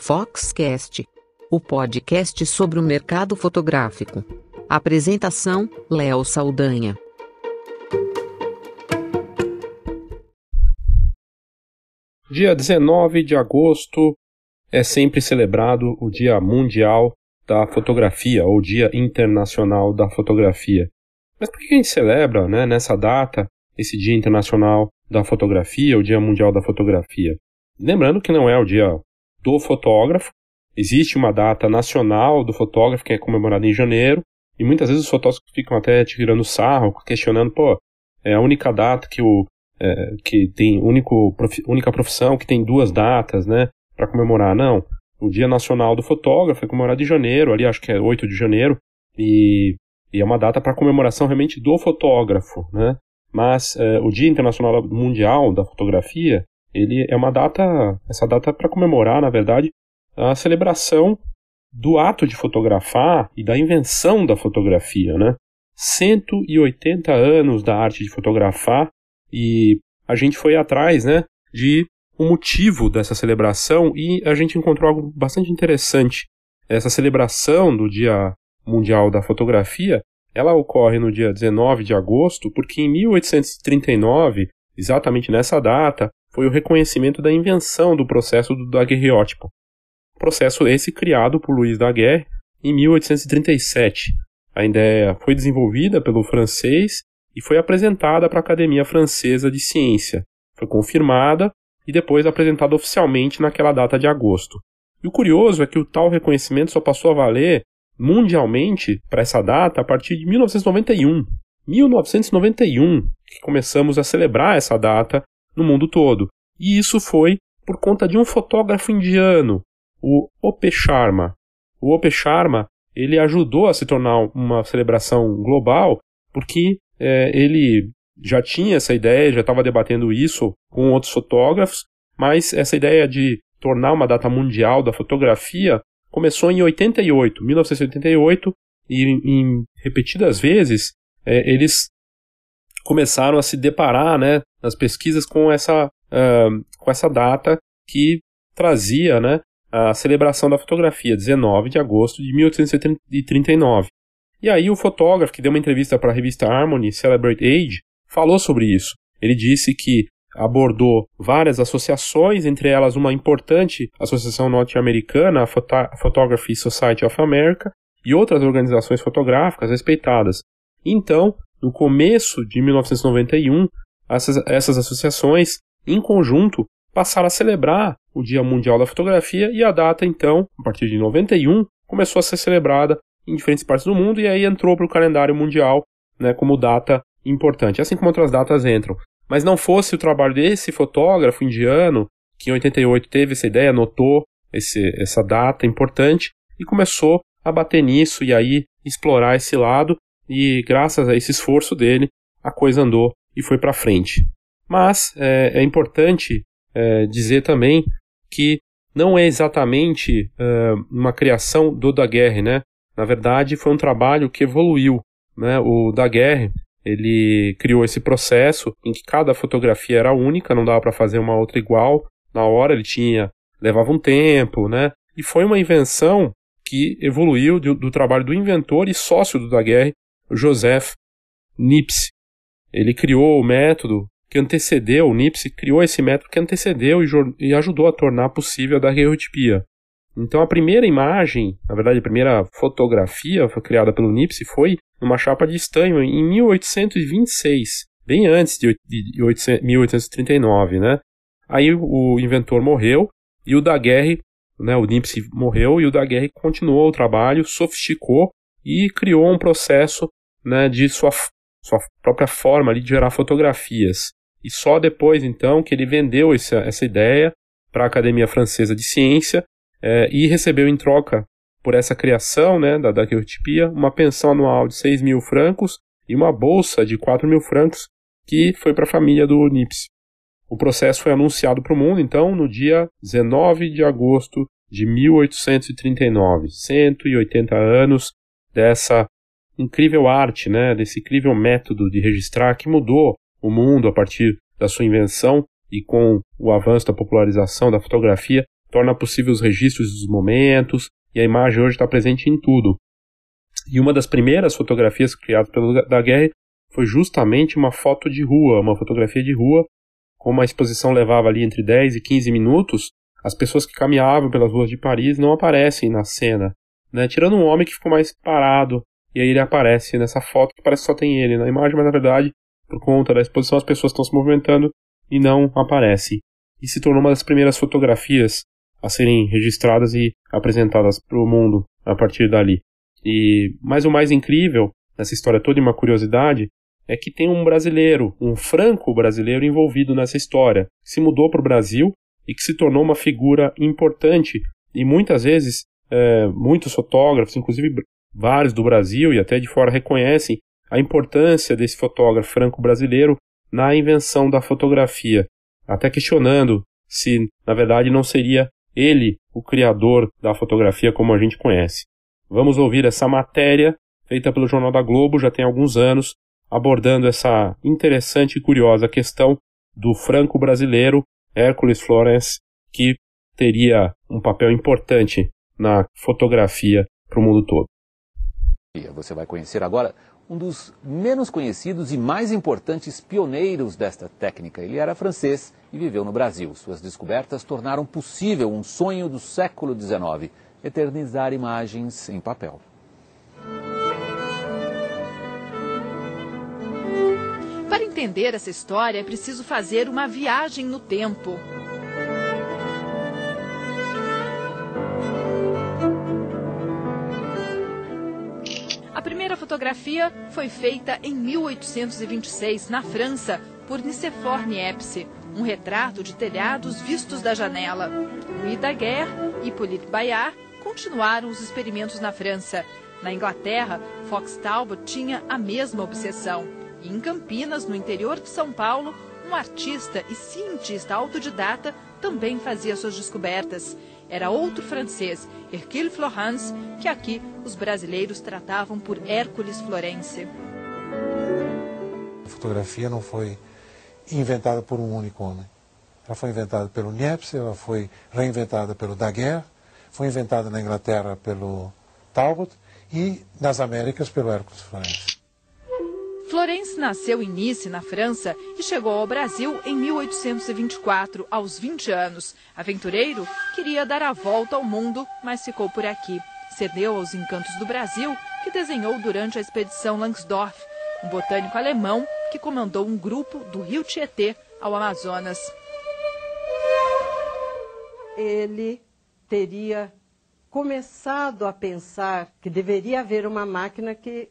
Foxcast, o podcast sobre o mercado fotográfico. Apresentação: Léo Saldanha. Dia 19 de agosto é sempre celebrado o Dia Mundial da Fotografia, ou Dia Internacional da Fotografia. Mas por que a gente celebra né, nessa data esse Dia Internacional da Fotografia, o Dia Mundial da Fotografia? Lembrando que não é o Dia do Fotógrafo, existe uma data nacional do fotógrafo que é comemorada em janeiro, e muitas vezes os fotógrafos ficam até tirando sarro, questionando, pô, é a única data que o é, que tem único, prof, única profissão que tem duas datas, né, para comemorar. Não, o Dia Nacional do Fotógrafo é comemorado em janeiro, ali acho que é 8 de janeiro, e, e é uma data para comemoração realmente do fotógrafo, né. Mas é, o Dia Internacional Mundial da Fotografia, ele é uma data, essa data é para comemorar, na verdade, a celebração do ato de fotografar e da invenção da fotografia, né? 180 anos da arte de fotografar e a gente foi atrás, né, de um motivo dessa celebração e a gente encontrou algo bastante interessante. Essa celebração do Dia Mundial da Fotografia, ela ocorre no dia 19 de agosto, porque em 1839, exatamente nessa data, foi o reconhecimento da invenção do processo do daguerreótipo. Processo esse criado por Louis Daguerre em 1837. A ideia foi desenvolvida pelo francês e foi apresentada para a Academia Francesa de Ciência. Foi confirmada e depois apresentada oficialmente naquela data de agosto. E o curioso é que o tal reconhecimento só passou a valer mundialmente para essa data a partir de 1991. 1991 que começamos a celebrar essa data no mundo todo. E isso foi por conta de um fotógrafo indiano, o Ope Sharma. O Ope Sharma ele ajudou a se tornar uma celebração global porque é, ele já tinha essa ideia, já estava debatendo isso com outros fotógrafos, mas essa ideia de tornar uma data mundial da fotografia começou em 88, 1988, e em repetidas vezes é, eles começaram a se deparar, né, nas pesquisas com essa, uh, com essa data que trazia, né, a celebração da fotografia, 19 de agosto de 1839. E aí o fotógrafo que deu uma entrevista para a revista Harmony, Celebrate Age, falou sobre isso. Ele disse que abordou várias associações, entre elas uma importante associação norte-americana, a Photography Society of America, e outras organizações fotográficas respeitadas. Então, no começo de 1991, essas, essas associações, em conjunto, passaram a celebrar o Dia Mundial da Fotografia e a data, então, a partir de 91, começou a ser celebrada em diferentes partes do mundo e aí entrou para o calendário mundial né, como data importante, assim como outras datas entram. Mas não fosse o trabalho desse fotógrafo indiano, que em 88 teve essa ideia, notou esse, essa data importante e começou a bater nisso e aí explorar esse lado e graças a esse esforço dele a coisa andou e foi para frente. Mas é, é importante é, dizer também que não é exatamente é, uma criação do Daguerre, né? Na verdade, foi um trabalho que evoluiu. Né? O Daguerre ele criou esse processo em que cada fotografia era única, não dava para fazer uma outra igual. Na hora ele tinha levava um tempo, né? E foi uma invenção que evoluiu do, do trabalho do inventor e sócio do Daguerre, Joseph Nipse. Ele criou o método que antecedeu, o Nipse criou esse método que antecedeu e, e ajudou a tornar possível a daguerreotipia. Então a primeira imagem, na verdade a primeira fotografia foi criada pelo Nipsey foi numa chapa de estanho em 1826, bem antes de 1839, né? Aí o inventor morreu e o Daguerre, né, o Nipsey morreu e o Daguerre continuou o trabalho, sofisticou e criou um processo né, de sua, sua própria forma ali de gerar fotografias. E só depois, então, que ele vendeu essa, essa ideia para a Academia Francesa de Ciência é, e recebeu em troca por essa criação né, da daguerreotipia uma pensão anual de 6 mil francos e uma bolsa de 4 mil francos que foi para a família do Nips. O processo foi anunciado para o mundo, então, no dia 19 de agosto de 1839, 180 anos dessa incrível arte, né, desse incrível método de registrar que mudou o mundo a partir da sua invenção e com o avanço da popularização da fotografia, torna possível os registros dos momentos, e a imagem hoje está presente em tudo. E uma das primeiras fotografias criadas pelo Daguerre foi justamente uma foto de rua, uma fotografia de rua, como a exposição levava ali entre 10 e 15 minutos, as pessoas que caminhavam pelas ruas de Paris não aparecem na cena, né? tirando um homem que ficou mais parado, e aí ele aparece nessa foto que parece que só tem ele na imagem, mas na verdade, por conta da exposição, as pessoas estão se movimentando e não aparece. E se tornou uma das primeiras fotografias a serem registradas e apresentadas para o mundo a partir dali. E mais o mais incrível nessa história toda e uma curiosidade é que tem um brasileiro, um franco brasileiro envolvido nessa história, que se mudou para o Brasil e que se tornou uma figura importante e muitas vezes é, muitos fotógrafos, inclusive vários do Brasil e até de fora reconhecem a importância desse fotógrafo franco-brasileiro na invenção da fotografia, até questionando se na verdade não seria ele o criador da fotografia como a gente conhece. Vamos ouvir essa matéria feita pelo Jornal da Globo já tem alguns anos, abordando essa interessante e curiosa questão do franco-brasileiro Hércules Florence, que teria um papel importante na fotografia para o mundo todo. Você vai conhecer agora um dos menos conhecidos e mais importantes pioneiros desta técnica. Ele era francês e viveu no Brasil. Suas descobertas tornaram possível um sonho do século XIX: eternizar imagens em papel. Para entender essa história, é preciso fazer uma viagem no tempo. Primeira fotografia foi feita em 1826, na França, por Nicéphore Niepce, um retrato de telhados vistos da janela. Louis Daguerre e Hippolyte Bayard continuaram os experimentos na França. Na Inglaterra, Fox Talbot tinha a mesma obsessão. E em Campinas, no interior de São Paulo, um artista e cientista autodidata também fazia suas descobertas. Era outro francês, Hercule Florence, que aqui os brasileiros tratavam por Hércules Florence. A fotografia não foi inventada por um único homem. Ela foi inventada pelo Niepce, ela foi reinventada pelo Daguerre, foi inventada na Inglaterra pelo Talbot e nas Américas pelo Hércules Florence. Florence nasceu em Nice, na França, e chegou ao Brasil em 1824, aos 20 anos. Aventureiro, queria dar a volta ao mundo, mas ficou por aqui. Cedeu aos encantos do Brasil, que desenhou durante a expedição Langsdorff, um botânico alemão que comandou um grupo do rio Tietê ao Amazonas. Ele teria começado a pensar que deveria haver uma máquina que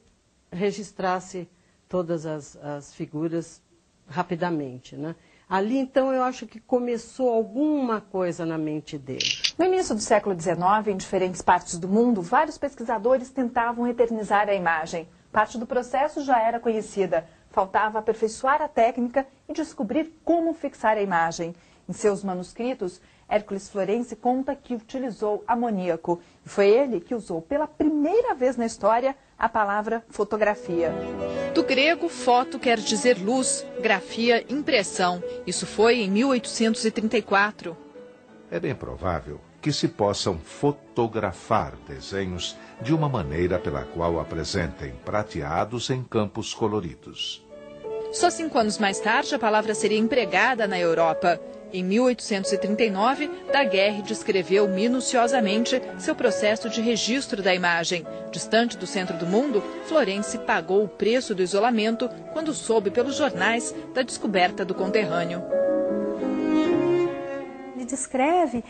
registrasse todas as, as figuras rapidamente. Né? Ali, então, eu acho que começou alguma coisa na mente dele. No início do século XIX, em diferentes partes do mundo, vários pesquisadores tentavam eternizar a imagem. Parte do processo já era conhecida. Faltava aperfeiçoar a técnica e descobrir como fixar a imagem. Em seus manuscritos, Hércules Florence conta que utilizou amoníaco. E foi ele que usou pela primeira vez na história a palavra fotografia. Do grego, foto quer dizer luz, grafia, impressão. Isso foi em 1834. É bem provável que se possam fotografar desenhos de uma maneira pela qual apresentem prateados em campos coloridos. Só cinco anos mais tarde, a palavra seria empregada na Europa. Em 1839, Daguerre descreveu minuciosamente seu processo de registro da imagem. Distante do centro do mundo, Florence pagou o preço do isolamento quando soube pelos jornais da descoberta do conterrâneo. Ele descreve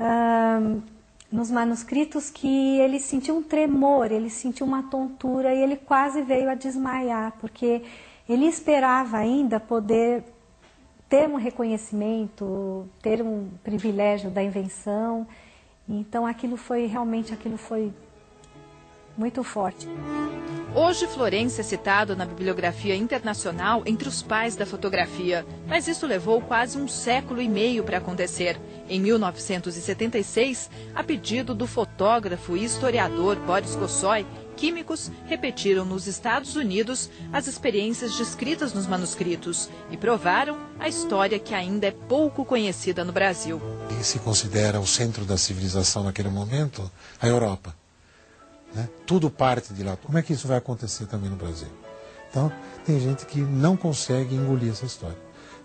uh, nos manuscritos que ele sentiu um tremor, ele sentiu uma tontura e ele quase veio a desmaiar, porque ele esperava ainda poder ter um reconhecimento, ter um privilégio da invenção. Então aquilo foi realmente aquilo foi muito forte. Hoje Florença é citado na bibliografia internacional entre os pais da fotografia, mas isso levou quase um século e meio para acontecer. Em 1976, a pedido do fotógrafo e historiador Boris Gossoy, químicos repetiram nos Estados Unidos as experiências descritas nos manuscritos e provaram a história que ainda é pouco conhecida no Brasil. E se considera o centro da civilização naquele momento a Europa. Né? Tudo parte de lá. Como é que isso vai acontecer também no Brasil? Então, tem gente que não consegue engolir essa história.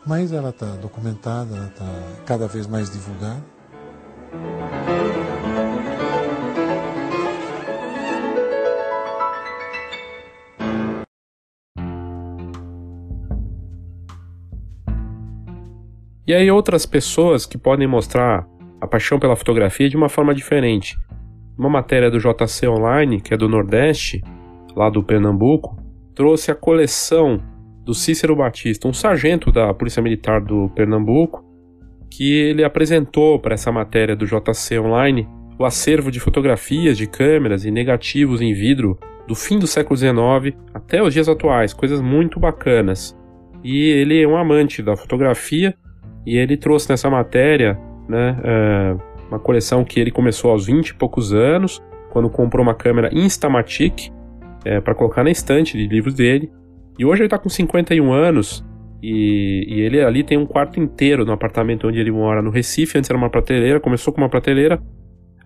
Mas ela está documentada, ela está cada vez mais divulgada. E aí outras pessoas que podem mostrar a paixão pela fotografia de uma forma diferente. Uma matéria do JC Online, que é do Nordeste, lá do Pernambuco, trouxe a coleção do Cícero Batista, um sargento da Polícia Militar do Pernambuco, que ele apresentou para essa matéria do JC Online o acervo de fotografias de câmeras e negativos em vidro do fim do século XIX até os dias atuais, coisas muito bacanas. E ele é um amante da fotografia e ele trouxe nessa matéria né, é, uma coleção que ele começou aos 20 e poucos anos, quando comprou uma câmera Instamatic é, para colocar na estante de livros dele. E hoje ele está com 51 anos e, e, ele ali tem um quarto inteiro no apartamento onde ele mora no Recife. Antes era uma prateleira, começou com uma prateleira,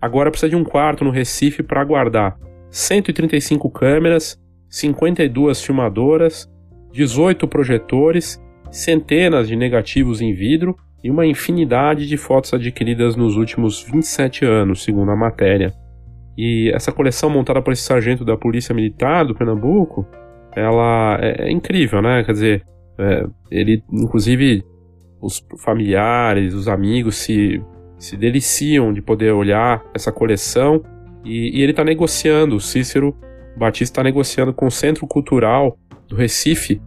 agora precisa de um quarto no Recife para guardar 135 câmeras, 52 filmadoras, 18 projetores centenas de negativos em vidro e uma infinidade de fotos adquiridas nos últimos 27 anos, segundo a matéria. E essa coleção montada por esse sargento da Polícia Militar do Pernambuco, ela é, é incrível, né? Quer dizer, é, ele, inclusive, os familiares, os amigos se, se deliciam de poder olhar essa coleção e, e ele está negociando, o Cícero Batista está negociando com o Centro Cultural do Recife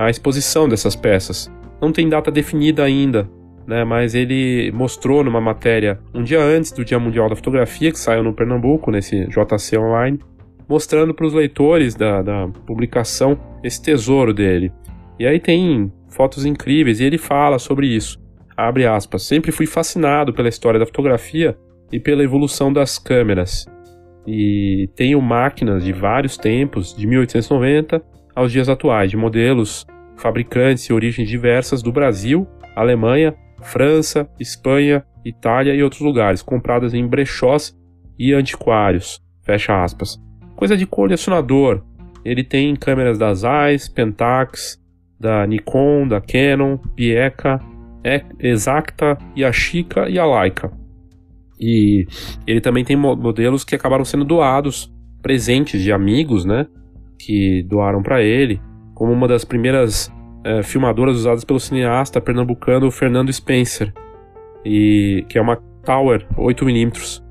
a exposição dessas peças. Não tem data definida ainda, né, mas ele mostrou numa matéria um dia antes do Dia Mundial da Fotografia, que saiu no Pernambuco, nesse JC Online, mostrando para os leitores da, da publicação esse tesouro dele. E aí tem fotos incríveis e ele fala sobre isso. Abre aspas. Sempre fui fascinado pela história da fotografia e pela evolução das câmeras. E tenho máquinas de vários tempos, de 1890 aos dias atuais, de modelos, fabricantes e origens diversas do Brasil, Alemanha, França, Espanha, Itália e outros lugares, compradas em brechós e antiquários. Fecha aspas. Coisa de colecionador. Ele tem câmeras da Zeiss, Pentax, da Nikon, da Canon, Pieca, Exacta, Yashica e a Leica. E ele também tem modelos que acabaram sendo doados, presentes de amigos, né? Que doaram para ele, como uma das primeiras é, filmadoras usadas pelo cineasta pernambucano Fernando Spencer, e que é uma Tower 8mm.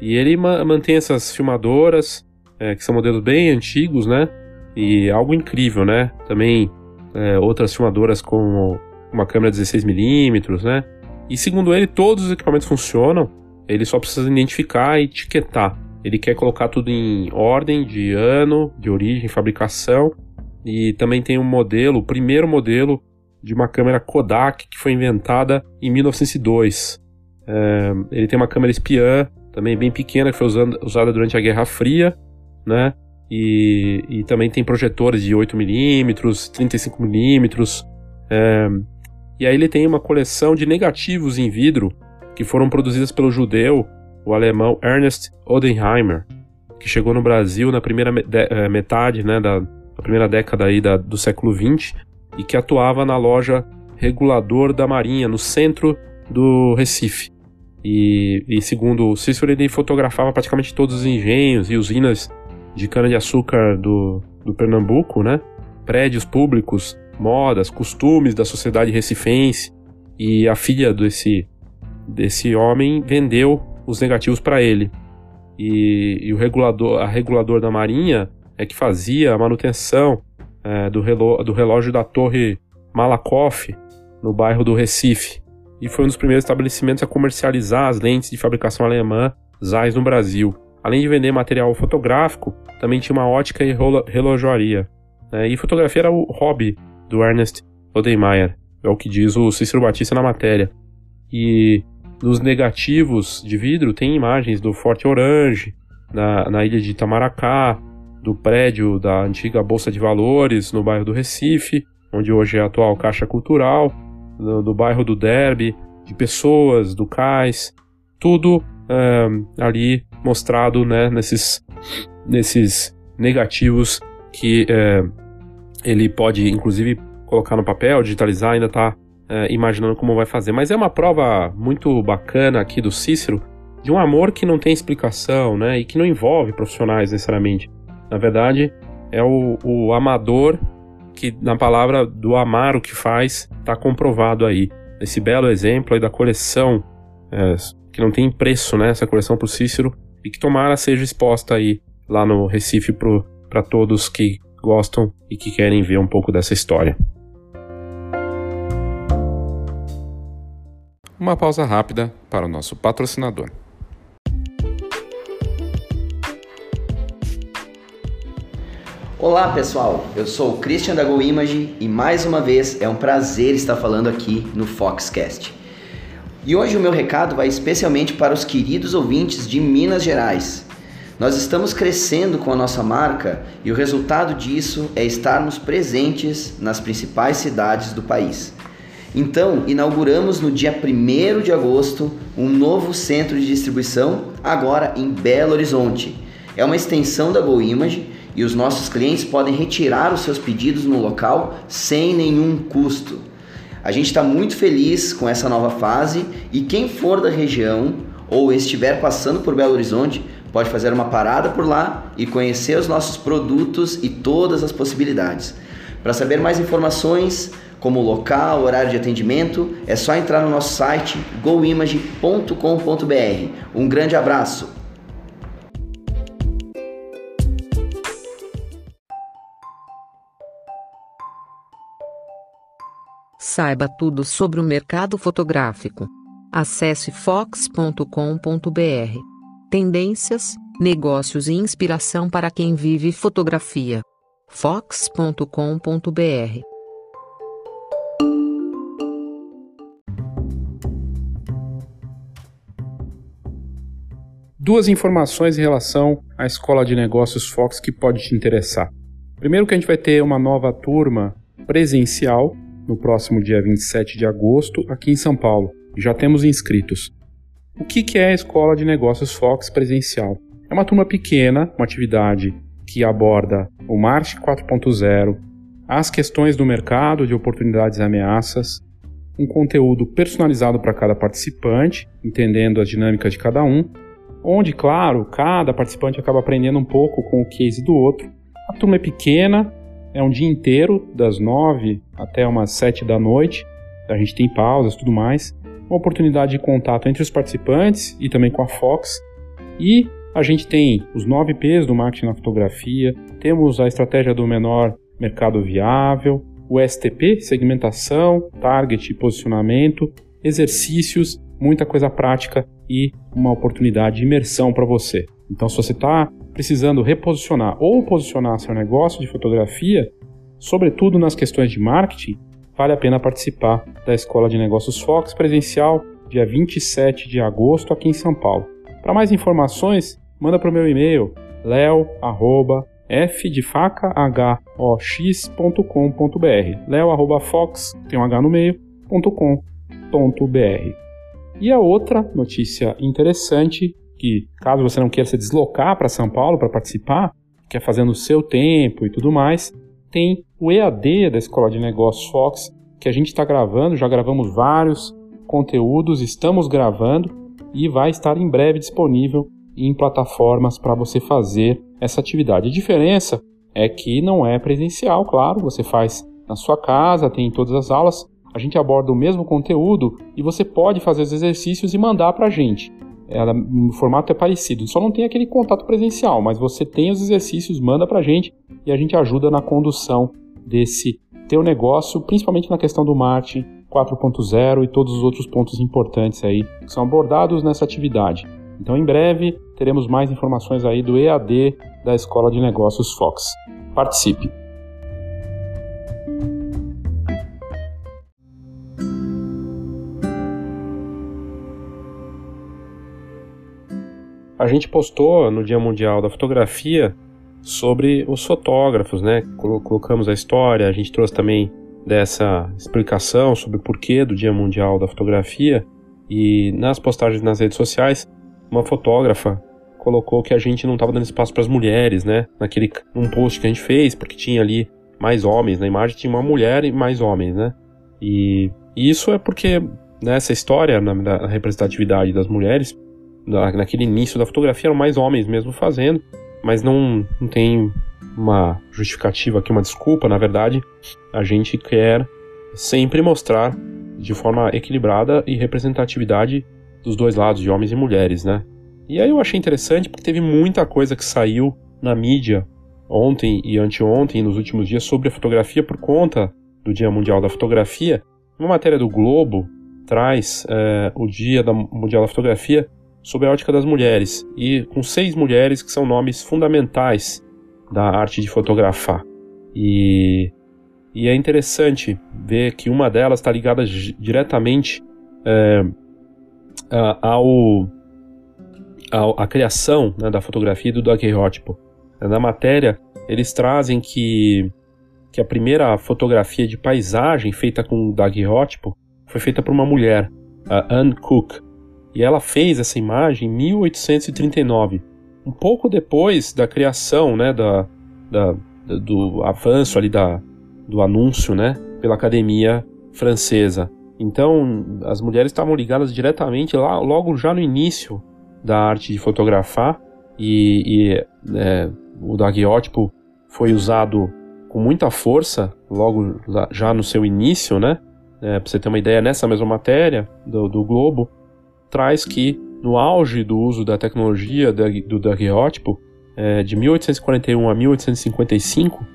E ele ma mantém essas filmadoras, é, que são modelos bem antigos, né? E algo incrível, né? Também é, outras filmadoras com uma câmera 16mm, né? E segundo ele, todos os equipamentos funcionam, ele só precisa identificar e etiquetar. Ele quer colocar tudo em ordem de ano, de origem, fabricação. E também tem um modelo, o primeiro modelo de uma câmera Kodak que foi inventada em 1902. É, ele tem uma câmera espiã, também bem pequena, que foi usando, usada durante a Guerra Fria, né? E, e também tem projetores de 8mm, 35mm. É, e aí ele tem uma coleção de negativos em vidro que foram produzidas pelo judeu o alemão Ernest Odenheimer, que chegou no Brasil na primeira eh, metade né, da, da primeira década aí da, do século XX e que atuava na loja Regulador da Marinha, no centro do Recife. E, e segundo o Cícero, ele fotografava praticamente todos os engenhos e usinas de cana-de-açúcar do, do Pernambuco, né? prédios públicos, modas, costumes da sociedade recifense. E a filha desse, desse homem vendeu os negativos para ele. E, e, o regulador, a regulador da Marinha é que fazia a manutenção é, do, relógio, do relógio da Torre Malakoff, no bairro do Recife. E foi um dos primeiros estabelecimentos a comercializar as lentes de fabricação alemã Zeiss no Brasil. Além de vender material fotográfico, também tinha uma ótica e relojoaria. É, e fotografia era o hobby do Ernest Odemeyer, é o que diz o Cícero Batista na matéria. E nos negativos de vidro tem imagens do Forte Orange, na, na ilha de Itamaracá, do prédio da antiga Bolsa de Valores no bairro do Recife, onde hoje é a atual Caixa Cultural, do, bairro do Derby, de pessoas, do cais, tudo é, ali mostrado né, nesses, nesses negativos que é, ele pode, inclusive, colocar no papel, digitalizar, ainda está é, imaginando como vai fazer. Mas é uma prova muito bacana aqui do Cícero de um amor que não tem explicação, né? E que não envolve profissionais necessariamente. Na verdade, é o, o amador que, na palavra do amar o que faz, está comprovado aí. Esse belo exemplo aí da coleção, é, que não tem preço, né? Essa coleção para o Cícero, e que tomara seja exposta aí lá no Recife para todos que gostam e que querem ver um pouco dessa história. Uma pausa rápida para o nosso patrocinador. Olá pessoal, eu sou o Christian da Go Image e mais uma vez é um prazer estar falando aqui no Foxcast. E hoje o meu recado vai especialmente para os queridos ouvintes de Minas Gerais. Nós estamos crescendo com a nossa marca e o resultado disso é estarmos presentes nas principais cidades do país. Então, inauguramos no dia 1 de agosto um novo centro de distribuição, agora em Belo Horizonte. É uma extensão da Go Image e os nossos clientes podem retirar os seus pedidos no local sem nenhum custo. A gente está muito feliz com essa nova fase e quem for da região ou estiver passando por Belo Horizonte pode fazer uma parada por lá e conhecer os nossos produtos e todas as possibilidades. Para saber mais informações, como local, horário de atendimento, é só entrar no nosso site goimage.com.br. Um grande abraço! Saiba tudo sobre o mercado fotográfico. Acesse fox.com.br. Tendências, negócios e inspiração para quem vive fotografia. fox.com.br. Duas informações em relação à Escola de Negócios Fox que pode te interessar. Primeiro que a gente vai ter uma nova turma presencial no próximo dia 27 de agosto, aqui em São Paulo. Já temos inscritos. O que é a Escola de Negócios Fox presencial? É uma turma pequena, uma atividade que aborda o marketing 4.0, as questões do mercado de oportunidades e ameaças, um conteúdo personalizado para cada participante, entendendo as dinâmicas de cada um, onde, claro, cada participante acaba aprendendo um pouco com o case do outro. A turma é pequena, é um dia inteiro, das nove até umas sete da noite. A gente tem pausas tudo mais. Uma oportunidade de contato entre os participantes e também com a Fox. E a gente tem os nove P's do marketing na fotografia, temos a estratégia do menor mercado viável, o STP, segmentação, target e posicionamento, exercícios, muita coisa prática e uma oportunidade de imersão para você. Então, se você está precisando reposicionar ou posicionar seu negócio de fotografia, sobretudo nas questões de marketing, vale a pena participar da Escola de Negócios Fox presencial, dia 27 de agosto, aqui em São Paulo. Para mais informações, manda para o meu e-mail leo@f leo@fox tem um h no meio .com.br. E a outra notícia interessante que, caso você não queira se deslocar para São Paulo para participar, quer fazer no seu tempo e tudo mais, tem o EAD da Escola de Negócios Fox, que a gente está gravando, já gravamos vários conteúdos, estamos gravando e vai estar em breve disponível em plataformas para você fazer essa atividade. A diferença é que não é presencial, claro, você faz na sua casa, tem todas as aulas, a gente aborda o mesmo conteúdo e você pode fazer os exercícios e mandar para a gente ela, o formato é parecido, só não tem aquele contato presencial, mas você tem os exercícios, manda pra gente e a gente ajuda na condução desse teu negócio, principalmente na questão do marketing 4.0 e todos os outros pontos importantes aí que são abordados nessa atividade. Então, em breve, teremos mais informações aí do EAD da Escola de Negócios Fox. Participe! A gente postou no Dia Mundial da Fotografia sobre os fotógrafos, né? Colocamos a história, a gente trouxe também dessa explicação sobre o porquê do Dia Mundial da Fotografia e nas postagens nas redes sociais, uma fotógrafa colocou que a gente não estava dando espaço para as mulheres, né? Naquele um post que a gente fez, porque tinha ali mais homens na imagem, tinha uma mulher e mais homens, né? E, e isso é porque nessa história, na, na representatividade das mulheres, na, naquele início da fotografia eram mais homens mesmo fazendo, mas não, não tem uma justificativa aqui, uma desculpa, na verdade, a gente quer sempre mostrar de forma equilibrada e representatividade dos dois lados, de homens e mulheres, né? E aí eu achei interessante porque teve muita coisa que saiu na mídia ontem e anteontem, nos últimos dias, sobre a fotografia por conta do Dia Mundial da Fotografia. Uma matéria do Globo traz é, o Dia da Mundial da Fotografia sobre a ótica das mulheres e com seis mulheres que são nomes fundamentais da arte de fotografar. E, e é interessante ver que uma delas está ligada diretamente é, ao, ao, à criação né, da fotografia do daguerreótipo. Na matéria, eles trazem que, que a primeira fotografia de paisagem feita com daguerreótipo foi feita por uma mulher, a Anne Cook, e ela fez essa imagem em 1839 um pouco depois da criação, né, da, da, do avanço ali da, do anúncio, né, pela Academia Francesa. Então, as mulheres estavam ligadas diretamente lá, logo já no início da arte de fotografar e, e é, o daguiótipo foi usado com muita força logo já no seu início, né? É, para você ter uma ideia, nessa mesma matéria do, do Globo, traz que no auge do uso da tecnologia do daguerreótipo, é, de 1841 a 1855,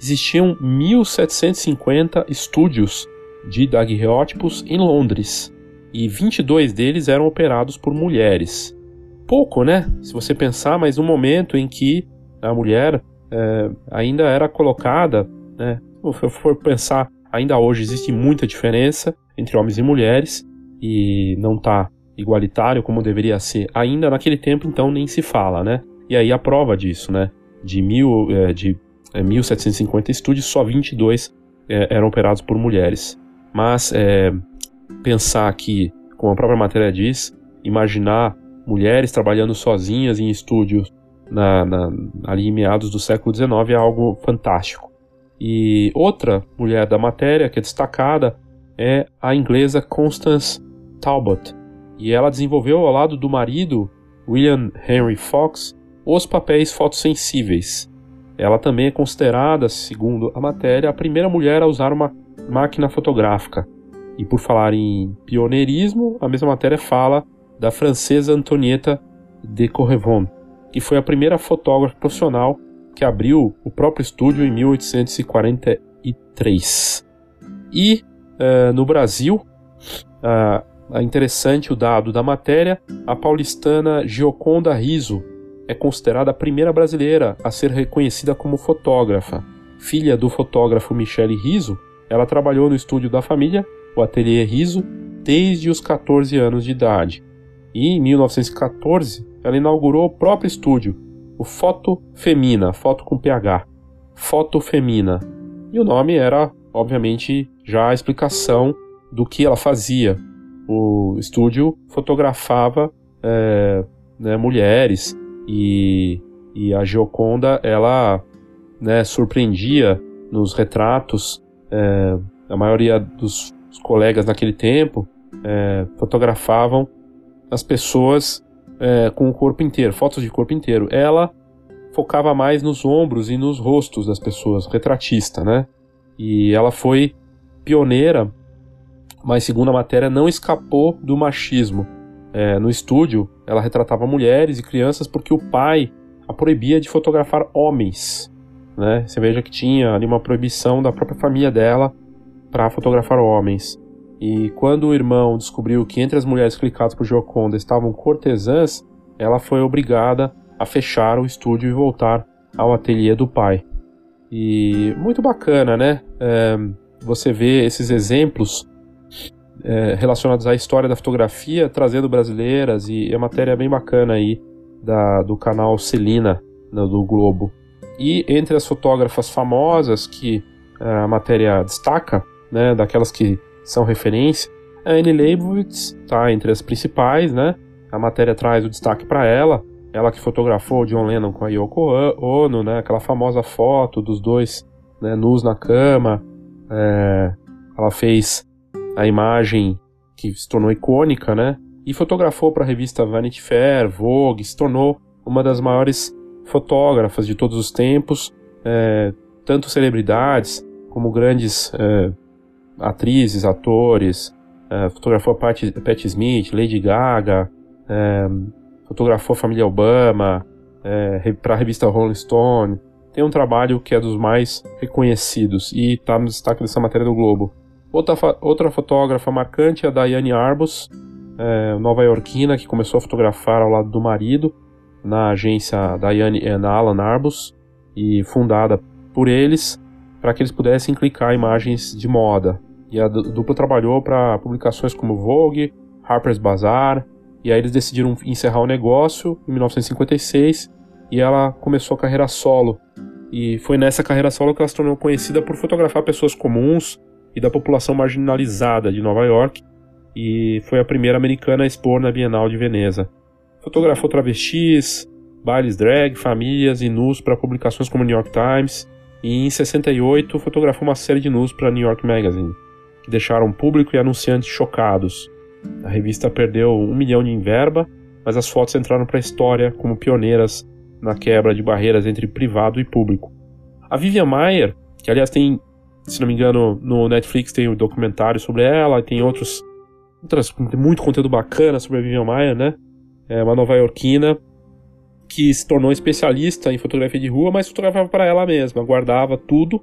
existiam 1750 estúdios de daguerreótipos em Londres, e 22 deles eram operados por mulheres. Pouco, né? Se você pensar, mas no momento em que a mulher é, ainda era colocada, né? Se for pensar, ainda hoje existe muita diferença entre homens e mulheres, e não está igualitário como deveria ser. Ainda naquele tempo, então, nem se fala, né? E aí a prova disso, né? De, mil, é, de é, 1750 estúdios, só 22 é, eram operados por mulheres. Mas é, pensar que, como a própria matéria diz, imaginar mulheres trabalhando sozinhas em estúdios na, na, ali em meados do século XIX é algo fantástico. E outra mulher da matéria que é destacada é a inglesa Constance Talbot, e ela desenvolveu ao lado do marido, William Henry Fox, os papéis fotossensíveis. Ela também é considerada, segundo a matéria, a primeira mulher a usar uma máquina fotográfica. E por falar em pioneirismo, a mesma matéria fala da francesa Antonietta de Correvon, que foi a primeira fotógrafa profissional que abriu o próprio estúdio em 1843. E uh, no Brasil, uh, é interessante o dado da matéria, a paulistana Gioconda Riso é considerada a primeira brasileira a ser reconhecida como fotógrafa. Filha do fotógrafo Michele Riso, ela trabalhou no estúdio da família, o Ateliê Riso, desde os 14 anos de idade. E em 1914, ela inaugurou o próprio estúdio, o Foto Femina, foto com PH, Foto Femina. E o nome era, obviamente, já a explicação do que ela fazia, o estúdio fotografava é, né, mulheres e, e a Gioconda ela né, surpreendia nos retratos é, a maioria dos colegas naquele tempo é, fotografavam as pessoas é, com o corpo inteiro, fotos de corpo inteiro. Ela focava mais nos ombros e nos rostos das pessoas, retratista, né? E ela foi pioneira mas segundo a matéria não escapou do machismo. É, no estúdio, ela retratava mulheres e crianças porque o pai a proibia de fotografar homens. Né? Você veja que tinha ali uma proibição da própria família dela para fotografar homens. E quando o irmão descobriu que entre as mulheres clicadas por Gioconda estavam cortesãs, ela foi obrigada a fechar o estúdio e voltar ao ateliê do pai. E muito bacana, né? É, você vê esses exemplos é, relacionados à história da fotografia, trazendo brasileiras, e é matéria bem bacana aí da, do canal Celina, né, do Globo. E entre as fotógrafas famosas que é, a matéria destaca, né, daquelas que são referência, a Anne Leibovitz está entre as principais, né? A matéria traz o destaque para ela, ela que fotografou John Lennon com a Yoko Ono, né? Aquela famosa foto dos dois né, nus na cama. É, ela fez a imagem que se tornou icônica, né? E fotografou para a revista Vanity Fair, Vogue, se tornou uma das maiores fotógrafas de todos os tempos, é, tanto celebridades como grandes é, atrizes, atores, é, fotografou a Pat, Pat Smith, Lady Gaga, é, fotografou a família Obama, é, para a revista Rolling Stone. Tem um trabalho que é dos mais reconhecidos e está no destaque dessa matéria do Globo. Outra, outra fotógrafa marcante é a Diane Arbus, é, nova-iorquina, que começou a fotografar ao lado do marido na agência Diane and Alan Arbus e fundada por eles para que eles pudessem clicar imagens de moda. E a dupla trabalhou para publicações como Vogue, Harper's Bazaar, e aí eles decidiram encerrar o negócio em 1956 e ela começou a carreira solo. E foi nessa carreira solo que ela se tornou conhecida por fotografar pessoas comuns e da população marginalizada de Nova York, e foi a primeira americana a expor na Bienal de Veneza. Fotografou travestis, bailes drag, famílias e nus para publicações como New York Times, e em 68 fotografou uma série de nus para New York Magazine, que deixaram público e anunciantes chocados. A revista perdeu um milhão de em verba, mas as fotos entraram para a história como pioneiras na quebra de barreiras entre privado e público. A Vivian Maier, que aliás tem, se não me engano, no Netflix tem um documentário sobre ela, tem outros, outras, tem muito conteúdo bacana sobre a Vivian Maier, né? É uma nova-iorquina que se tornou especialista em fotografia de rua, mas fotografava para ela mesma, guardava tudo.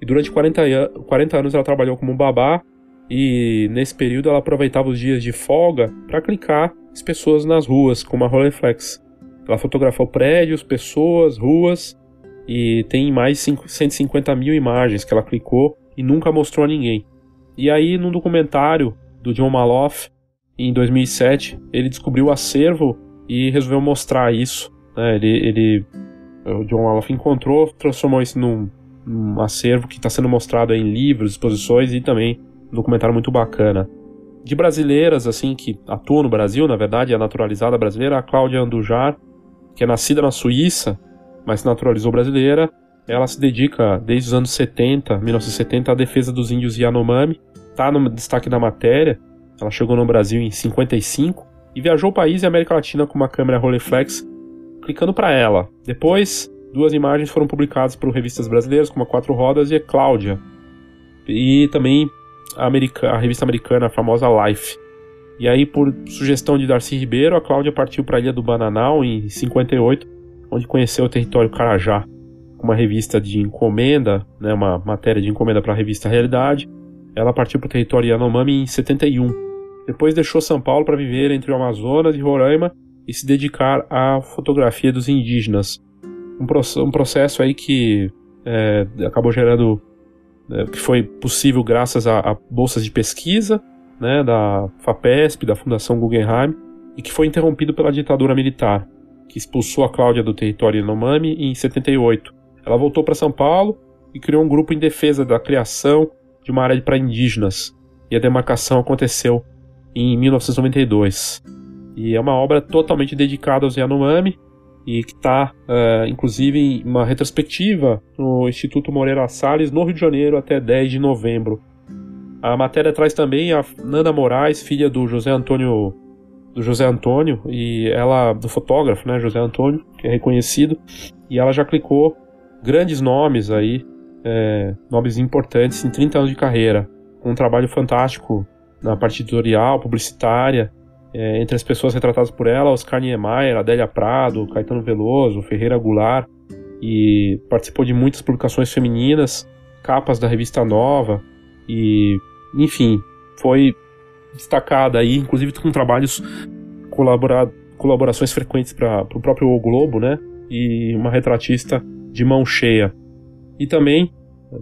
E durante 40, 40 anos ela trabalhou como babá e nesse período ela aproveitava os dias de folga para clicar as pessoas nas ruas com uma Rolleiflex. Ela fotografou prédios, pessoas, ruas e tem mais de 150 mil imagens que ela clicou e nunca mostrou a ninguém. E aí, num documentário do John Maloff, em 2007, ele descobriu o acervo e resolveu mostrar isso. Né? Ele, ele, o John Maloff encontrou, transformou isso num, num acervo que está sendo mostrado em livros, exposições e também um documentário muito bacana de brasileiras assim que atuam no Brasil, na verdade, é naturalizada brasileira, a Cláudia Andujar, que é nascida na Suíça, mas se naturalizou brasileira. Ela se dedica desde os anos 70, 1970, à defesa dos índios Yanomami. Está no destaque da matéria. Ela chegou no Brasil em 55 e viajou o país e a América Latina com uma câmera Rolleiflex, clicando para ela. Depois, duas imagens foram publicadas por revistas brasileiras, como a Quatro Rodas e a Cláudia. E também a, America, a revista americana a famosa Life. E aí, por sugestão de Darcy Ribeiro, a Cláudia partiu para a Ilha do Bananal em 58, onde conheceu o território Carajá, uma revista de encomenda, né, uma matéria de encomenda para a revista Realidade. Ela partiu para o território Yanomami em 71. Depois deixou São Paulo para viver entre o Amazonas e Roraima e se dedicar à fotografia dos indígenas. Um, um processo aí que é, acabou gerando, é, que foi possível graças a, a bolsas de pesquisa né, da FAPESP, da Fundação Guggenheim, e que foi interrompido pela ditadura militar, que expulsou a Cláudia do território Yanomami em 78. Ela voltou para São Paulo e criou um grupo em defesa da criação de uma área para indígenas, e a demarcação aconteceu em 1992. E é uma obra totalmente dedicada aos Yanomami, e que está, uh, é, inclusive, em uma retrospectiva no Instituto Moreira Salles, no Rio de Janeiro, até 10 de novembro. A matéria traz também a Nanda Moraes, filha do José Antônio do José Antônio e ela do fotógrafo, né, José Antônio, que é reconhecido, e ela já clicou grandes nomes aí, é, nomes importantes em 30 anos de carreira, um trabalho fantástico na parte editorial, publicitária, é, entre as pessoas retratadas por ela, Oscar Niemeyer, Adélia Prado, Caetano Veloso, Ferreira Goulart, e participou de muitas publicações femininas, capas da revista Nova, e enfim, foi destacada aí, inclusive com trabalhos colaborar, colaborações frequentes para o próprio o Globo, né? E uma retratista de mão cheia. E também,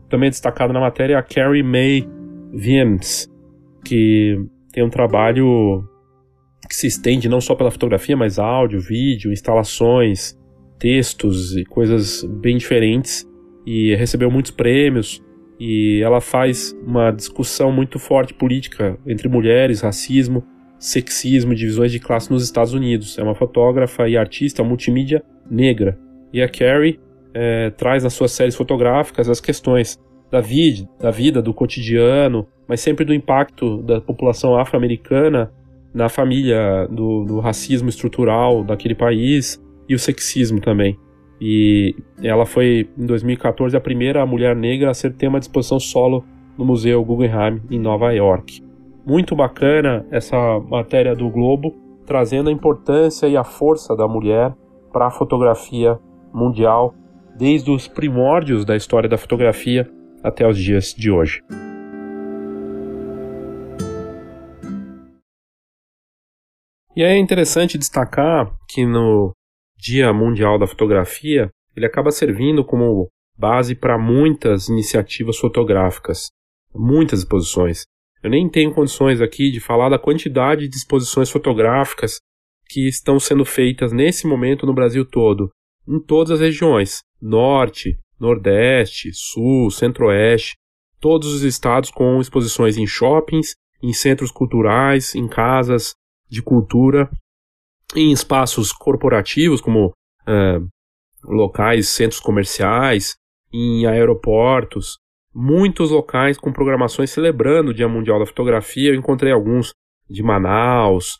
também destacada na matéria a Carrie May Viens, que tem um trabalho que se estende não só pela fotografia, mas áudio, vídeo, instalações, textos e coisas bem diferentes e recebeu muitos prêmios e ela faz uma discussão muito forte política entre mulheres, racismo, sexismo, divisões de classe nos Estados Unidos. É uma fotógrafa e artista multimídia negra. E a Carrie é, traz nas suas séries fotográficas as questões da vida, da vida, do cotidiano, mas sempre do impacto da população afro-americana na família, do, do racismo estrutural daquele país e o sexismo também. E ela foi, em 2014, a primeira mulher negra a ser tema de exposição solo no Museu Guggenheim, em Nova York. Muito bacana essa matéria do Globo, trazendo a importância e a força da mulher para a fotografia mundial, desde os primórdios da história da fotografia até os dias de hoje. E é interessante destacar que no Dia Mundial da Fotografia, ele acaba servindo como base para muitas iniciativas fotográficas, muitas exposições. Eu nem tenho condições aqui de falar da quantidade de exposições fotográficas que estão sendo feitas nesse momento no Brasil todo, em todas as regiões: Norte, Nordeste, Sul, Centro-Oeste, todos os estados com exposições em shoppings, em centros culturais, em casas de cultura em espaços corporativos, como locais, centros comerciais, em aeroportos, muitos locais com programações celebrando o Dia Mundial da Fotografia. Eu encontrei alguns de Manaus,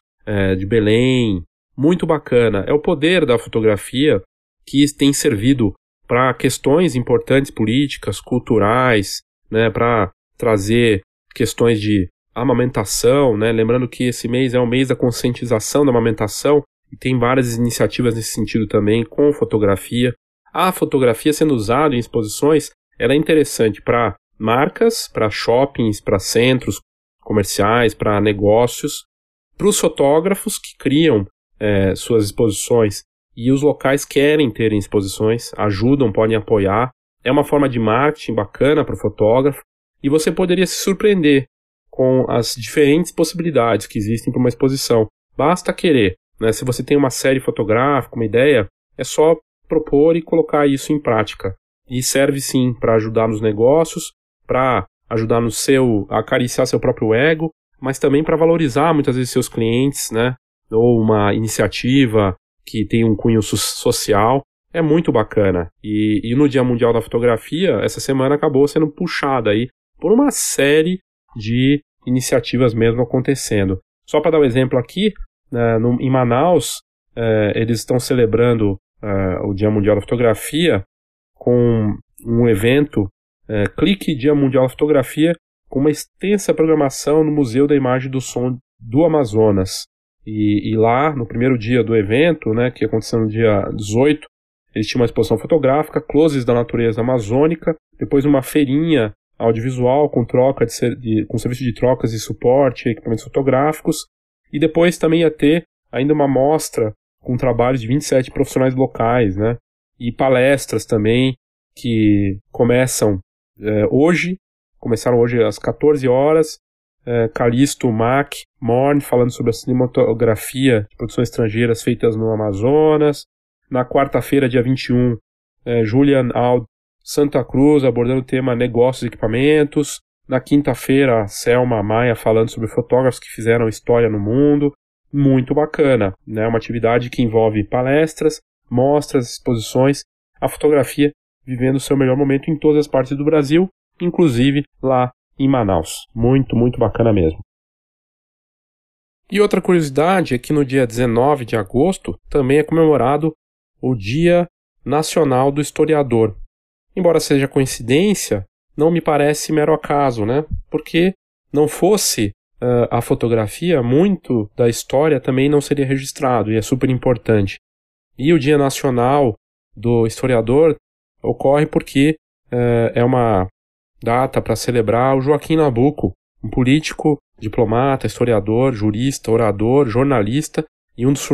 de Belém, muito bacana. É o poder da fotografia que tem servido para questões importantes políticas, culturais, né, para trazer questões de amamentação, né? Lembrando que esse mês é o mês da conscientização da amamentação e tem várias iniciativas nesse sentido também com fotografia. A fotografia sendo usada em exposições, ela é interessante para marcas, para shoppings, para centros comerciais, para negócios, para os fotógrafos que criam é, suas exposições e os locais querem ter exposições, ajudam, podem apoiar. É uma forma de marketing bacana para o fotógrafo e você poderia se surpreender com as diferentes possibilidades que existem para uma exposição. Basta querer. Né? Se você tem uma série fotográfica, uma ideia, é só propor e colocar isso em prática. E serve sim para ajudar nos negócios, para ajudar no seu acariciar seu próprio ego, mas também para valorizar muitas vezes seus clientes, né? Ou uma iniciativa que tem um cunho social. É muito bacana. E, e no Dia Mundial da Fotografia, essa semana acabou sendo puxada aí por uma série de iniciativas mesmo acontecendo. Só para dar um exemplo aqui, né, no, em Manaus, é, eles estão celebrando é, o Dia Mundial da Fotografia com um evento, é, Clique Dia Mundial da Fotografia, com uma extensa programação no Museu da Imagem do Som do Amazonas. E, e, lá, no primeiro dia do evento, né, que aconteceu no dia 18, eles tinham uma exposição fotográfica, closes da natureza amazônica, depois uma feirinha audiovisual com troca de, de, com serviço de trocas e suporte, equipamentos fotográficos, e depois também ia ter ainda uma mostra com trabalhos de 27 profissionais locais, né? E palestras também que começam é, hoje, começaram hoje às 14 horas. É, Calisto Mac Morn falando sobre a cinematografia de produções estrangeiras feitas no Amazonas. Na quarta-feira, dia 21, é, Julian Ald Santa Cruz abordando o tema negócios e equipamentos. Na quinta-feira, Selma Maia falando sobre fotógrafos que fizeram história no mundo. Muito bacana, né? Uma atividade que envolve palestras, mostras, exposições, a fotografia vivendo seu melhor momento em todas as partes do Brasil, inclusive lá em Manaus. Muito, muito bacana mesmo. E outra curiosidade é que no dia 19 de agosto também é comemorado o Dia Nacional do Historiador, Embora seja coincidência, não me parece mero acaso, né? Porque não fosse uh, a fotografia, muito da história também não seria registrado, e é super importante. E o Dia Nacional do Historiador ocorre porque uh, é uma data para celebrar o Joaquim Nabuco, um político, diplomata, historiador, jurista, orador, jornalista e um dos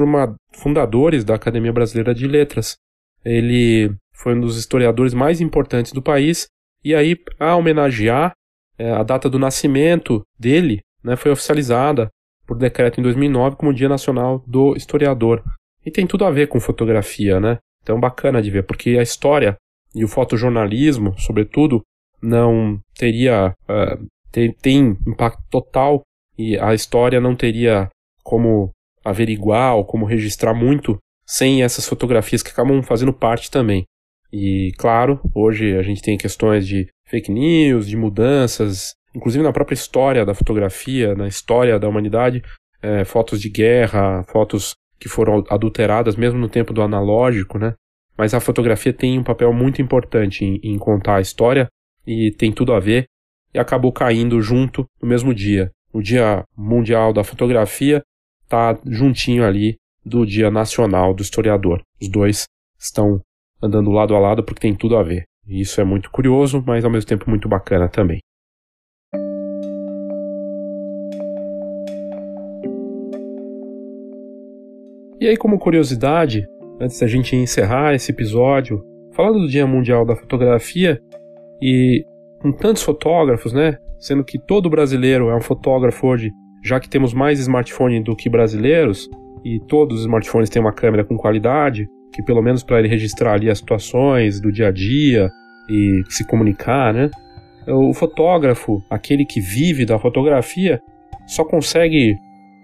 fundadores da Academia Brasileira de Letras. Ele foi um dos historiadores mais importantes do país, e aí, a homenagear é, a data do nascimento dele, né, foi oficializada por decreto em 2009 como Dia Nacional do Historiador. E tem tudo a ver com fotografia, né? Então, bacana de ver, porque a história e o fotojornalismo, sobretudo, não teria. Uh, tem, tem impacto total e a história não teria como averiguar ou como registrar muito sem essas fotografias que acabam fazendo parte também. E claro, hoje a gente tem questões de fake news, de mudanças, inclusive na própria história da fotografia, na história da humanidade, é, fotos de guerra, fotos que foram adulteradas mesmo no tempo do analógico, né? Mas a fotografia tem um papel muito importante em, em contar a história e tem tudo a ver e acabou caindo junto no mesmo dia. O Dia Mundial da Fotografia está juntinho ali do Dia Nacional do Historiador. Os dois estão andando lado a lado porque tem tudo a ver. E isso é muito curioso, mas ao mesmo tempo muito bacana também. E aí, como curiosidade, antes da gente encerrar esse episódio, falando do Dia Mundial da Fotografia, e com tantos fotógrafos, né? Sendo que todo brasileiro é um fotógrafo hoje, já que temos mais smartphone do que brasileiros, e todos os smartphones têm uma câmera com qualidade, que pelo menos para ele registrar ali as situações do dia a dia e se comunicar, né? O fotógrafo, aquele que vive da fotografia, só consegue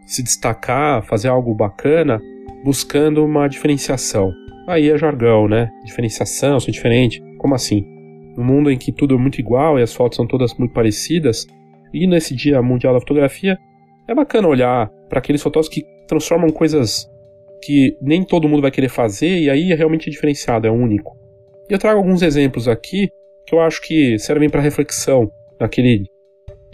se destacar, fazer algo bacana buscando uma diferenciação. Aí é jargão, né? Diferenciação, sou diferente. Como assim? Um mundo em que tudo é muito igual e as fotos são todas muito parecidas. E nesse Dia Mundial da Fotografia, é bacana olhar para aqueles fotógrafos que transformam coisas que nem todo mundo vai querer fazer e aí é realmente diferenciado, é único. E eu trago alguns exemplos aqui que eu acho que servem para reflexão naquele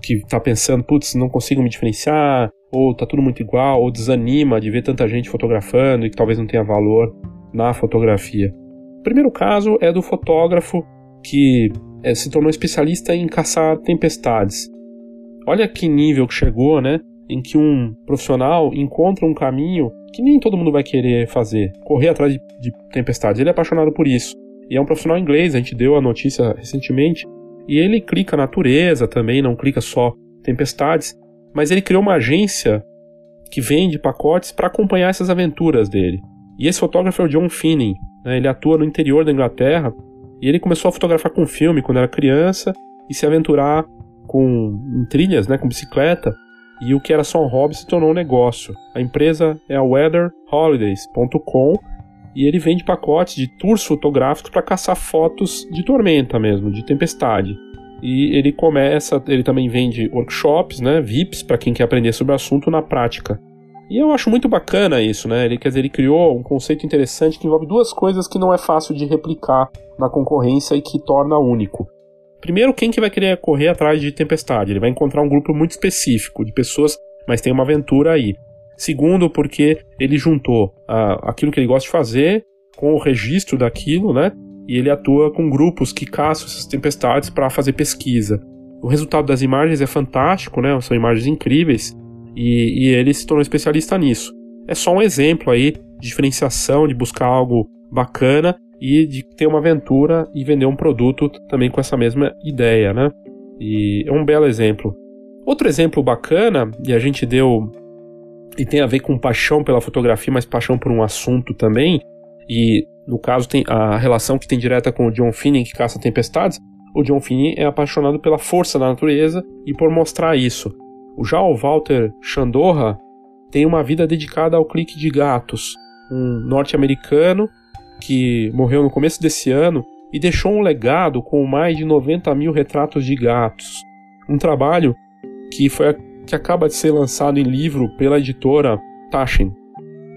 que está pensando, putz, não consigo me diferenciar, ou tá tudo muito igual, ou desanima de ver tanta gente fotografando e que talvez não tenha valor na fotografia. O primeiro caso é do fotógrafo que é, se tornou especialista em caçar tempestades. Olha que nível que chegou, né? Em que um profissional encontra um caminho que nem todo mundo vai querer fazer, correr atrás de, de tempestades. Ele é apaixonado por isso. E é um profissional inglês, a gente deu a notícia recentemente. E ele clica natureza também, não clica só tempestades mas ele criou uma agência que vende pacotes para acompanhar essas aventuras dele. E esse fotógrafo é o John Finney. Né? Ele atua no interior da Inglaterra e ele começou a fotografar com filme quando era criança e se aventurar com trilhas, né, com bicicleta. E o que era só um hobby se tornou um negócio. A empresa é a weatherholidays.com e ele vende pacotes de tours fotográficos para caçar fotos de tormenta mesmo, de tempestade. E ele começa, ele também vende workshops, né, VIPs, para quem quer aprender sobre o assunto na prática. E eu acho muito bacana isso, né? Ele, quer dizer, ele criou um conceito interessante que envolve duas coisas que não é fácil de replicar na concorrência e que torna único. Primeiro, quem que vai querer correr atrás de tempestade? Ele vai encontrar um grupo muito específico de pessoas, mas tem uma aventura aí. Segundo, porque ele juntou ah, aquilo que ele gosta de fazer com o registro daquilo, né? e ele atua com grupos que caçam essas tempestades para fazer pesquisa. O resultado das imagens é fantástico, né? São imagens incríveis e, e ele se tornou especialista nisso. É só um exemplo aí de diferenciação, de buscar algo bacana e de ter uma aventura e vender um produto também com essa mesma ideia, né? E é um belo exemplo. Outro exemplo bacana, e a gente deu e tem a ver com paixão pela fotografia, mas paixão por um assunto também, e no caso tem a relação que tem direta com o John Finney que caça tempestades. O John Finney é apaixonado pela força da natureza e por mostrar isso. Já o Walter Chandorra tem uma vida dedicada ao clique de gatos, um norte-americano que morreu no começo desse ano e deixou um legado com mais de 90 mil retratos de gatos. Um trabalho que, foi, que acaba de ser lançado em livro pela editora Taschen.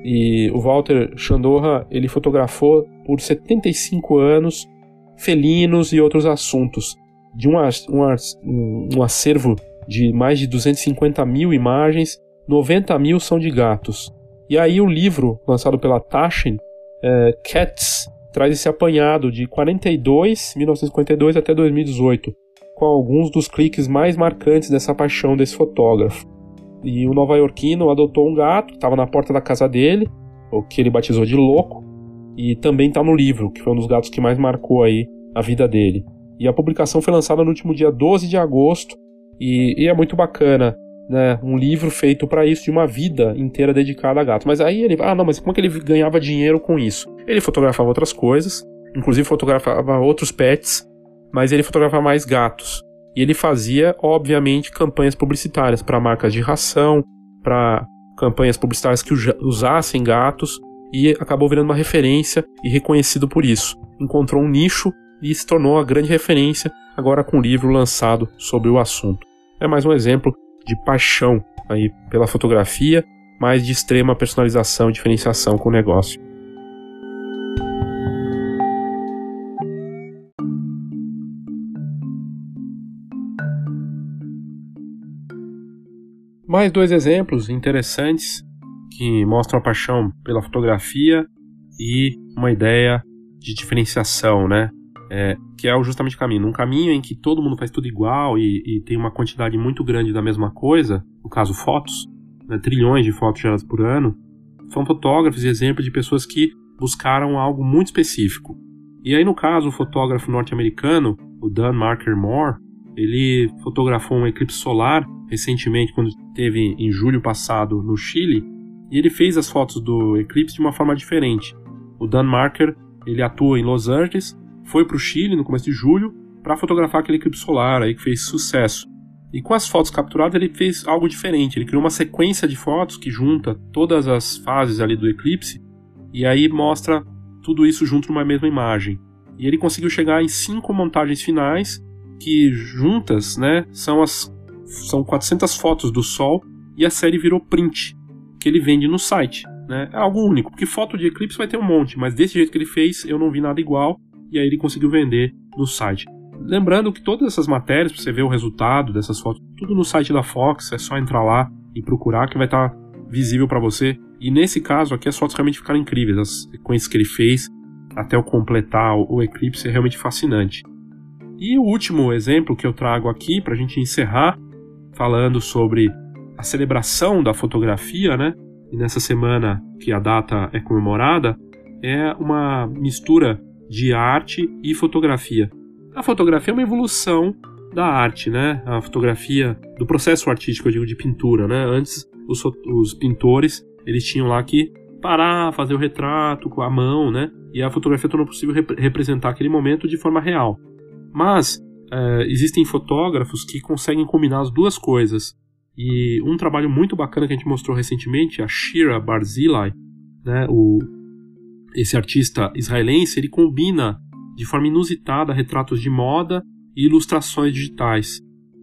E o Walter Chandorra, ele fotografou por 75 anos felinos e outros assuntos, de um, um, um acervo de mais de 250 mil imagens, 90 mil são de gatos. E aí o livro, lançado pela Taschen, é, Cats, traz esse apanhado de 42, 1952 até 2018, com alguns dos cliques mais marcantes dessa paixão desse fotógrafo. E o nova-iorquino adotou um gato estava na porta da casa dele, o que ele batizou de louco, e também está no livro, que foi um dos gatos que mais marcou aí a vida dele. E a publicação foi lançada no último dia 12 de agosto, e, e é muito bacana né, um livro feito para isso, de uma vida inteira dedicada a gatos. Mas aí ele, ah, não, mas como é que ele ganhava dinheiro com isso? Ele fotografava outras coisas, inclusive fotografava outros pets, mas ele fotografava mais gatos. E ele fazia, obviamente, campanhas publicitárias para marcas de ração, para campanhas publicitárias que usassem gatos, e acabou virando uma referência e reconhecido por isso. Encontrou um nicho e se tornou a grande referência, agora com um livro lançado sobre o assunto. É mais um exemplo de paixão aí pela fotografia, mas de extrema personalização e diferenciação com o negócio. Mais dois exemplos interessantes que mostram a paixão pela fotografia e uma ideia de diferenciação, né? É, que é justamente o caminho. Um caminho em que todo mundo faz tudo igual e, e tem uma quantidade muito grande da mesma coisa, no caso fotos, né, trilhões de fotos geradas por ano, são fotógrafos e exemplos de pessoas que buscaram algo muito específico. E aí, no caso, o fotógrafo norte-americano, o Dan Marker Moore, ele fotografou um eclipse solar recentemente, quando teve em julho passado no Chile, e ele fez as fotos do eclipse de uma forma diferente. O Dan Marker ele atua em Los Angeles, foi para o Chile no começo de julho para fotografar aquele eclipse solar aí que fez sucesso. E com as fotos capturadas ele fez algo diferente. Ele criou uma sequência de fotos que junta todas as fases ali do eclipse e aí mostra tudo isso junto numa mesma imagem. E ele conseguiu chegar em cinco montagens finais que juntas, né, são as são 400 fotos do Sol e a série virou print que ele vende no site. Né? É algo único, porque foto de eclipse vai ter um monte, mas desse jeito que ele fez eu não vi nada igual e aí ele conseguiu vender no site. Lembrando que todas essas matérias, para você ver o resultado dessas fotos, tudo no site da Fox, é só entrar lá e procurar que vai estar tá visível para você. E nesse caso aqui as fotos realmente ficaram incríveis, as sequências que ele fez até o completar o, eclipse é realmente fascinante. E o último exemplo que eu trago aqui para a gente encerrar falando sobre a celebração da fotografia, né? E nessa semana que a data é comemorada, é uma mistura de arte e fotografia. A fotografia é uma evolução da arte, né? A fotografia do processo artístico, eu digo, de pintura, né? Antes os, os pintores eles tinham lá que parar, fazer o retrato com a mão, né? E a fotografia tornou possível rep representar aquele momento de forma real. Mas é, existem fotógrafos que conseguem combinar as duas coisas. E um trabalho muito bacana que a gente mostrou recentemente, a Shira Barzilai, né, o, esse artista israelense, ele combina de forma inusitada retratos de moda e ilustrações digitais.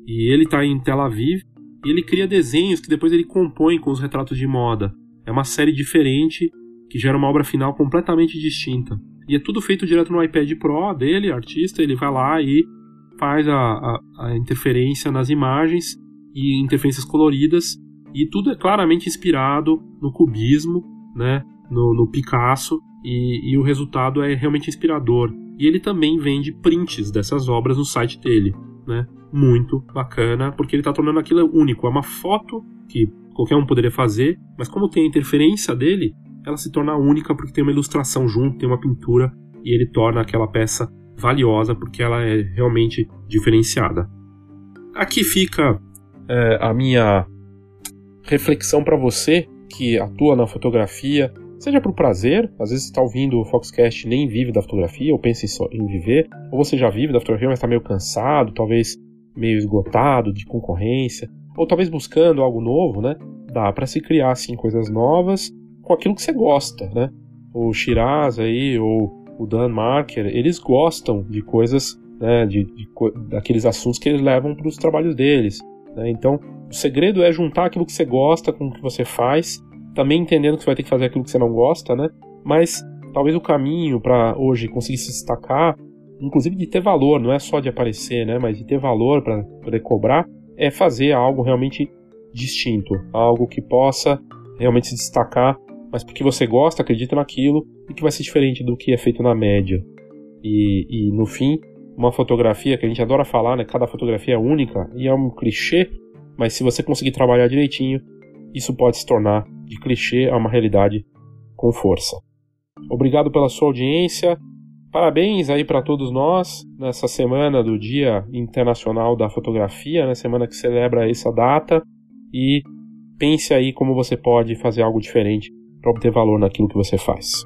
E ele está em Tel Aviv e ele cria desenhos que depois ele compõe com os retratos de moda. É uma série diferente que gera uma obra final completamente distinta. E é tudo feito direto no iPad Pro dele, artista, ele vai lá e faz a, a, a interferência nas imagens e interferências coloridas, e tudo é claramente inspirado no cubismo, né, no, no Picasso, e, e, o resultado é realmente inspirador. E ele também vende prints dessas obras no site dele, né? Muito bacana, porque ele está tornando aquilo único. É uma foto que qualquer um poderia fazer, mas como tem a interferência dele, ela se torna única porque tem uma ilustração junto, tem uma pintura, e ele torna aquela peça valiosa porque ela é realmente diferenciada. Aqui fica é, a minha reflexão para você que atua na fotografia, seja por prazer, às vezes está ouvindo o Foxcast nem vive da fotografia, ou pensa em, viver, ou você já vive da fotografia, mas está meio cansado, talvez meio esgotado de concorrência, ou talvez buscando algo novo, né? Dá para se criar assim coisas novas com aquilo que você gosta, né? O Shiraz aí, ou o Dan Marker, eles gostam de coisas, né, de, de daqueles assuntos que eles levam para os trabalhos deles. Né? Então, o segredo é juntar aquilo que você gosta com o que você faz, também entendendo que você vai ter que fazer aquilo que você não gosta, né? Mas talvez o caminho para hoje conseguir se destacar, inclusive de ter valor, não é só de aparecer, né? Mas de ter valor para poder cobrar, é fazer algo realmente distinto, algo que possa realmente se destacar, mas porque você gosta, acredita naquilo e que vai ser diferente do que é feito na média. E, e no fim, uma fotografia que a gente adora falar, né? Cada fotografia é única e é um clichê, mas se você conseguir trabalhar direitinho, isso pode se tornar de clichê a uma realidade com força. Obrigado pela sua audiência. Parabéns aí para todos nós nessa semana do Dia Internacional da Fotografia, né? Semana que celebra essa data. e pense aí como você pode fazer algo diferente para obter valor naquilo que você faz.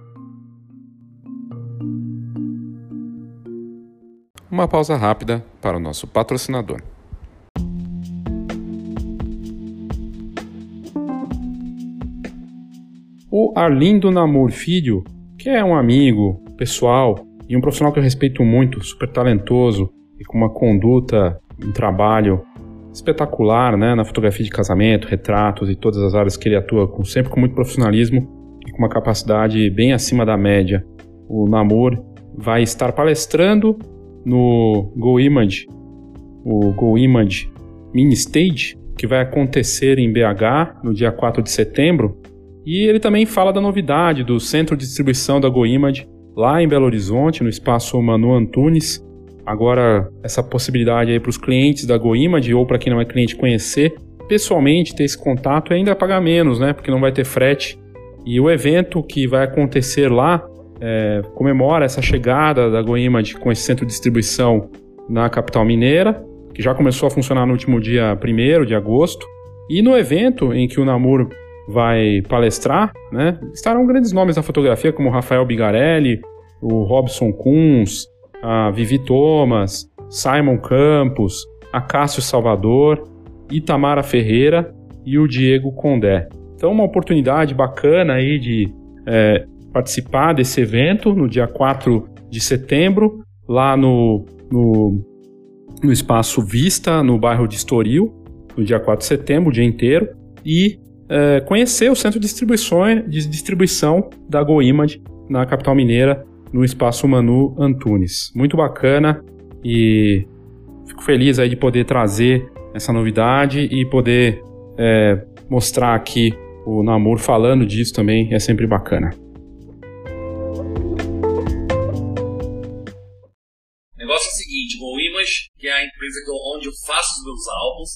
Uma pausa rápida para o nosso patrocinador. O Arlindo Namor Filho, que é um amigo pessoal e um profissional que eu respeito muito, super talentoso e com uma conduta, um trabalho espetacular, né, na fotografia de casamento, retratos e todas as áreas que ele atua, com, sempre com muito profissionalismo e com uma capacidade bem acima da média. O Namor vai estar palestrando no Go Image, o Go Image Mini Stage, que vai acontecer em BH no dia 4 de setembro. E ele também fala da novidade do centro de distribuição da Go Image lá em Belo Horizonte, no espaço Manu Antunes. Agora, essa possibilidade aí para os clientes da Go Image ou para quem não é cliente conhecer pessoalmente, ter esse contato e ainda pagar menos, né? Porque não vai ter frete. E o evento que vai acontecer lá é, comemora essa chegada da GoImage com esse centro de distribuição na capital mineira, que já começou a funcionar no último dia 1 de agosto. E no evento em que o Namur vai palestrar, né, estarão grandes nomes da fotografia, como Rafael Bigarelli, o Robson Kunz, a Vivi Thomas, Simon Campos, a Cássio Salvador, Itamara Ferreira e o Diego Condé. Então, uma oportunidade bacana aí de é, participar desse evento no dia 4 de setembro, lá no, no, no Espaço Vista, no bairro de Estoril, no dia 4 de setembro, o dia inteiro, e é, conhecer o centro de distribuição, de distribuição da GoImage na capital mineira, no Espaço Manu Antunes. Muito bacana e fico feliz aí de poder trazer essa novidade e poder é, mostrar aqui o Namor falando disso também é sempre bacana. Go Image, que é a empresa onde eu faço os meus álbuns,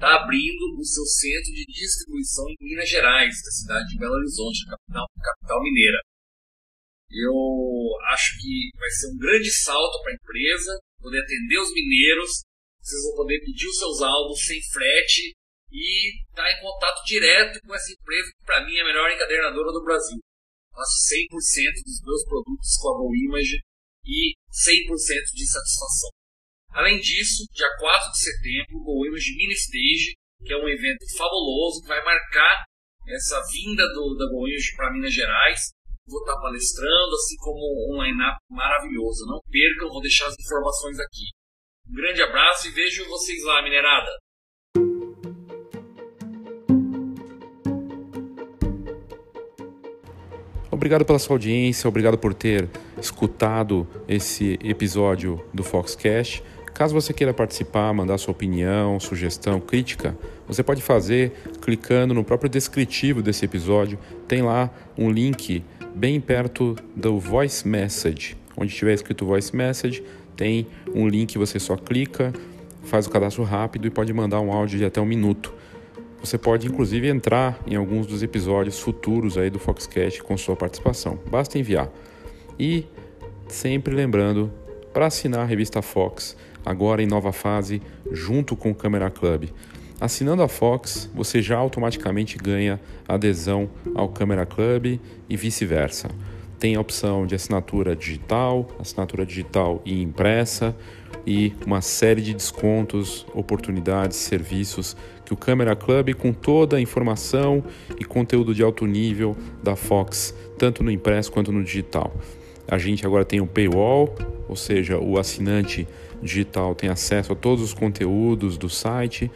está abrindo o seu centro de distribuição em Minas Gerais, da cidade de Belo Horizonte, capital, capital mineira. Eu acho que vai ser um grande salto para a empresa, poder atender os mineiros, vocês vão poder pedir os seus álbuns sem frete e estar tá em contato direto com essa empresa que para mim é a melhor encadernadora do Brasil. Faço 100% dos meus produtos com a Go Image e 100% de satisfação. Além disso, dia 4 de setembro, o Image Mini Stage, que é um evento fabuloso que vai marcar essa vinda do, da Go Image para Minas Gerais. Vou estar palestrando, assim como um line-up maravilhoso. Não percam, vou deixar as informações aqui. Um grande abraço e vejo vocês lá, minerada! Obrigado pela sua audiência, obrigado por ter escutado esse episódio do Foxcast. Caso você queira participar, mandar sua opinião, sugestão, crítica, você pode fazer clicando no próprio descritivo desse episódio. Tem lá um link bem perto do Voice Message. Onde tiver escrito Voice Message, tem um link, você só clica, faz o cadastro rápido e pode mandar um áudio de até um minuto. Você pode inclusive entrar em alguns dos episódios futuros aí do Foxcast com sua participação. Basta enviar. E sempre lembrando para assinar a revista Fox, agora em nova fase, junto com o Camera Club. Assinando a Fox, você já automaticamente ganha adesão ao Camera Club e vice-versa. Tem a opção de assinatura digital, assinatura digital e impressa e uma série de descontos, oportunidades, serviços que o Camera Club, com toda a informação e conteúdo de alto nível da Fox, tanto no impresso quanto no digital. A gente agora tem o paywall, ou seja, o assinante digital tem acesso a todos os conteúdos do site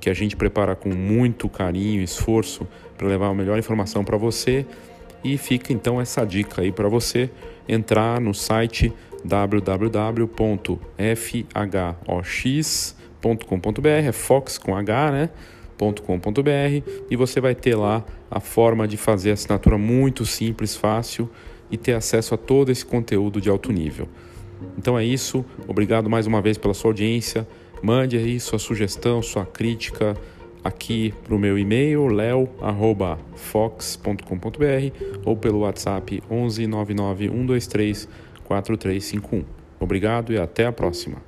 que a gente prepara com muito carinho e esforço para levar a melhor informação para você. E fica então essa dica aí para você entrar no site www.fhox.com.br, é Fox com H, né? .com.br e você vai ter lá a forma de fazer assinatura muito simples, fácil e ter acesso a todo esse conteúdo de alto nível. Então é isso, obrigado mais uma vez pela sua audiência. Mande aí sua sugestão, sua crítica aqui para o meu e-mail leo@fox.com.br ou pelo WhatsApp 11 99 123 4351. Obrigado e até a próxima.